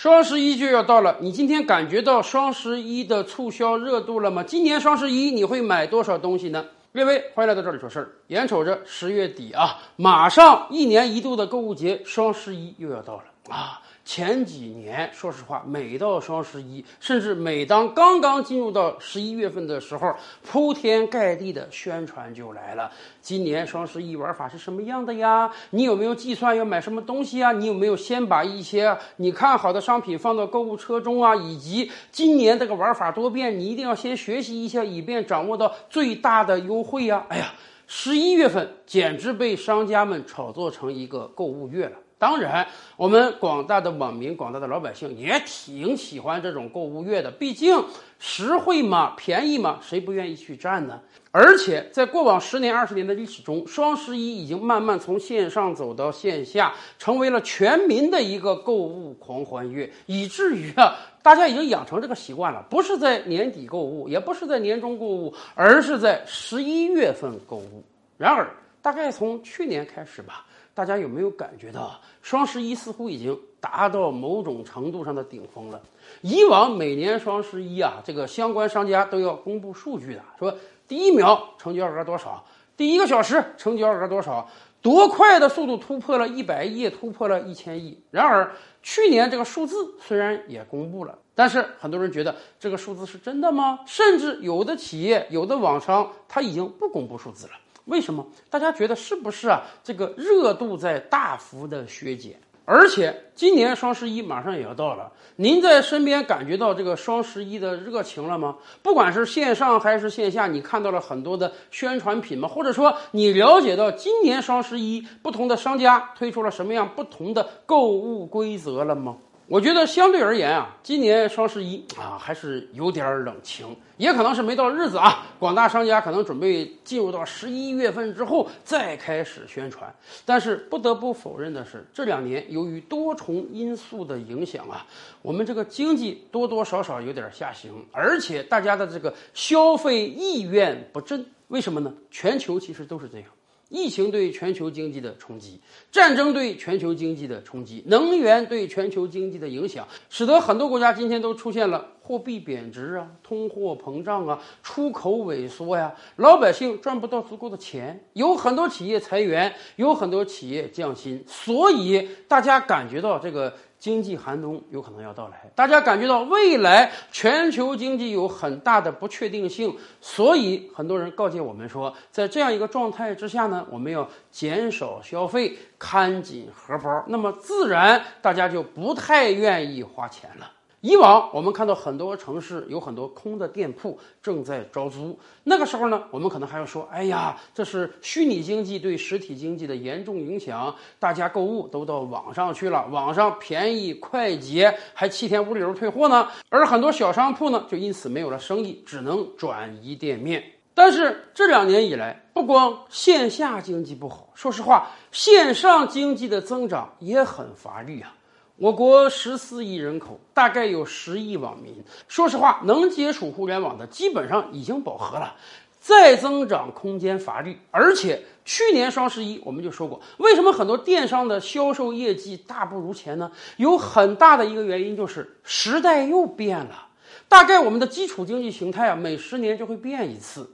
双十一就要到了，你今天感觉到双十一的促销热度了吗？今年双十一你会买多少东西呢？各位，欢迎来到这里说事儿。眼瞅着十月底啊，马上一年一度的购物节双十一又要到了啊。前几年，说实话，每到双十一，甚至每当刚刚进入到十一月份的时候，铺天盖地的宣传就来了。今年双十一玩法是什么样的呀？你有没有计算要买什么东西啊？你有没有先把一些你看好的商品放到购物车中啊？以及今年这个玩法多变，你一定要先学习一下，以便掌握到最大的优惠呀！哎呀，十一月份简直被商家们炒作成一个购物月了。当然，我们广大的网民、广大的老百姓也挺喜欢这种购物月的，毕竟实惠嘛，便宜嘛，谁不愿意去占呢？而且在过往十年、二十年的历史中，双十一已经慢慢从线上走到线下，成为了全民的一个购物狂欢月，以至于啊，大家已经养成这个习惯了，不是在年底购物，也不是在年终购物，而是在十一月份购物。然而，大概从去年开始吧。大家有没有感觉到双十一似乎已经达到某种程度上的顶峰了？以往每年双十一啊，这个相关商家都要公布数据的，说第一秒成交额多少，第一个小时成交额多少，多快的速度突破了一百亿，突破了一千亿。然而去年这个数字虽然也公布了，但是很多人觉得这个数字是真的吗？甚至有的企业、有的网商他已经不公布数字了。为什么大家觉得是不是啊？这个热度在大幅的削减，而且今年双十一马上也要到了，您在身边感觉到这个双十一的热情了吗？不管是线上还是线下，你看到了很多的宣传品吗？或者说你了解到今年双十一不同的商家推出了什么样不同的购物规则了吗？我觉得相对而言啊，今年双十一啊还是有点冷清，也可能是没到日子啊。广大商家可能准备进入到十一月份之后再开始宣传。但是不得不否认的是，这两年由于多重因素的影响啊，我们这个经济多多少少有点下行，而且大家的这个消费意愿不振。为什么呢？全球其实都是这样。疫情对全球经济的冲击，战争对全球经济的冲击，能源对全球经济的影响，使得很多国家今天都出现了货币贬值啊、通货膨胀啊、出口萎缩呀，老百姓赚不到足够的钱，有很多企业裁员，有很多企业降薪，所以大家感觉到这个。经济寒冬有可能要到来，大家感觉到未来全球经济有很大的不确定性，所以很多人告诫我们说，在这样一个状态之下呢，我们要减少消费，看紧荷包，那么自然大家就不太愿意花钱了。以往我们看到很多城市有很多空的店铺正在招租，那个时候呢，我们可能还要说，哎呀，这是虚拟经济对实体经济的严重影响，大家购物都到网上去了，网上便宜快捷，还七天无理由退货呢。而很多小商铺呢，就因此没有了生意，只能转移店面。但是这两年以来，不光线下经济不好，说实话，线上经济的增长也很乏力啊。我国十四亿人口，大概有十亿网民。说实话，能接触互联网的基本上已经饱和了，再增长空间乏力。而且去年双十一我们就说过，为什么很多电商的销售业绩大不如前呢？有很大的一个原因就是时代又变了。大概我们的基础经济形态啊，每十年就会变一次。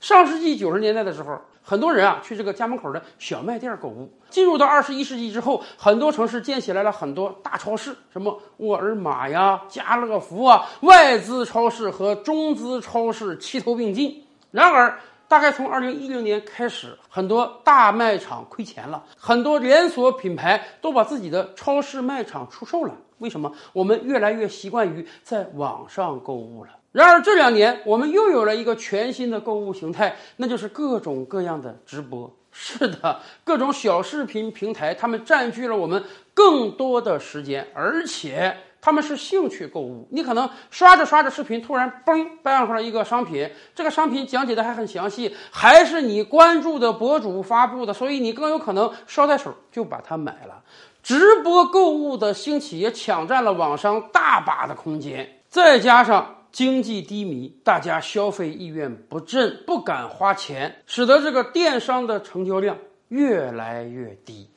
上世纪九十年代的时候。很多人啊，去这个家门口的小卖店购物。进入到二十一世纪之后，很多城市建起来了很多大超市，什么沃尔玛呀、家乐福啊，外资超市和中资超市齐头并进。然而，大概从二零一零年开始，很多大卖场亏钱了，很多连锁品牌都把自己的超市卖场出售了。为什么？我们越来越习惯于在网上购物了。然而这两年，我们又有了一个全新的购物形态，那就是各种各样的直播。是的，各种小视频平台，他们占据了我们更多的时间，而且他们是兴趣购物。你可能刷着刷着视频，突然嘣搬上来一个商品，这个商品讲解的还很详细，还是你关注的博主发布的，所以你更有可能捎带手就把它买了。直播购物的兴起也抢占了网上大把的空间，再加上。经济低迷，大家消费意愿不振，不敢花钱，使得这个电商的成交量越来越低。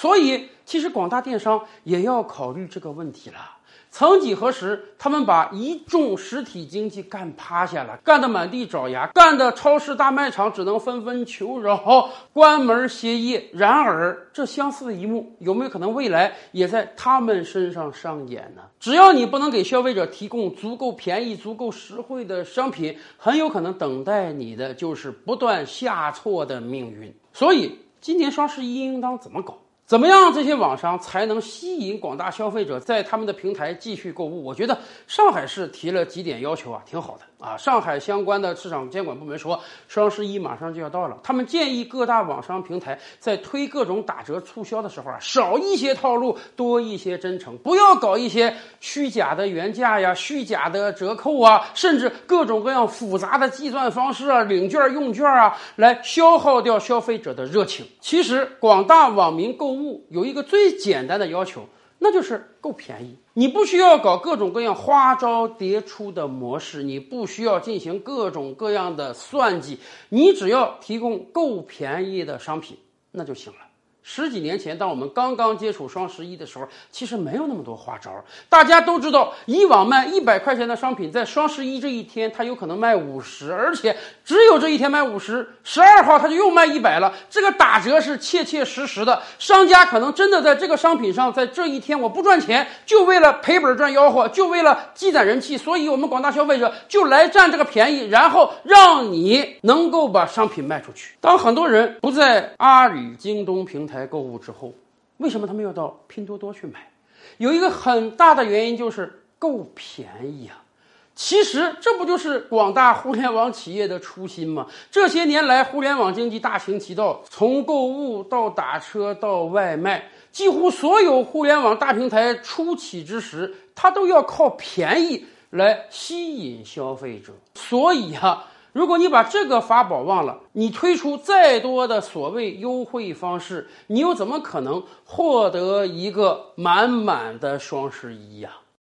所以，其实广大电商也要考虑这个问题了。曾几何时，他们把一众实体经济干趴下了，干得满地找牙，干得超市大卖场只能纷纷求饶，关门歇业。然而，这相似的一幕有没有可能未来也在他们身上上演呢？只要你不能给消费者提供足够便宜、足够实惠的商品，很有可能等待你的就是不断下挫的命运。所以，今年双十一应当怎么搞？怎么样，这些网商才能吸引广大消费者在他们的平台继续购物？我觉得上海市提了几点要求啊，挺好的啊。上海相关的市场监管部门说，双十一马上就要到了，他们建议各大网商平台在推各种打折促销的时候啊，少一些套路，多一些真诚，不要搞一些虚假的原价呀、虚假的折扣啊，甚至各种各样复杂的计算方式啊、领券用券啊，来消耗掉消费者的热情。其实广大网民购物有一个最简单的要求，那就是够便宜。你不需要搞各种各样花招迭出的模式，你不需要进行各种各样的算计，你只要提供够便宜的商品，那就行了。十几年前，当我们刚刚接触双十一的时候，其实没有那么多花招。大家都知道，以往卖一百块钱的商品，在双十一这一天，它有可能卖五十，而且只有这一天卖五十。十二号它就又卖一百了。这个打折是切切实实的，商家可能真的在这个商品上，在这一天我不赚钱，就为了赔本赚吆喝，就为了积攒人气。所以，我们广大消费者就来占这个便宜，然后让你能够把商品卖出去。当很多人不在阿里、京东平台，来购物之后，为什么他们要到拼多多去买？有一个很大的原因就是够便宜啊！其实这不就是广大互联网企业的初心吗？这些年来，互联网经济大行其道，从购物到打车到外卖，几乎所有互联网大平台初起之时，它都要靠便宜来吸引消费者。所以啊。如果你把这个法宝忘了，你推出再多的所谓优惠方式，你又怎么可能获得一个满满的双十一呀？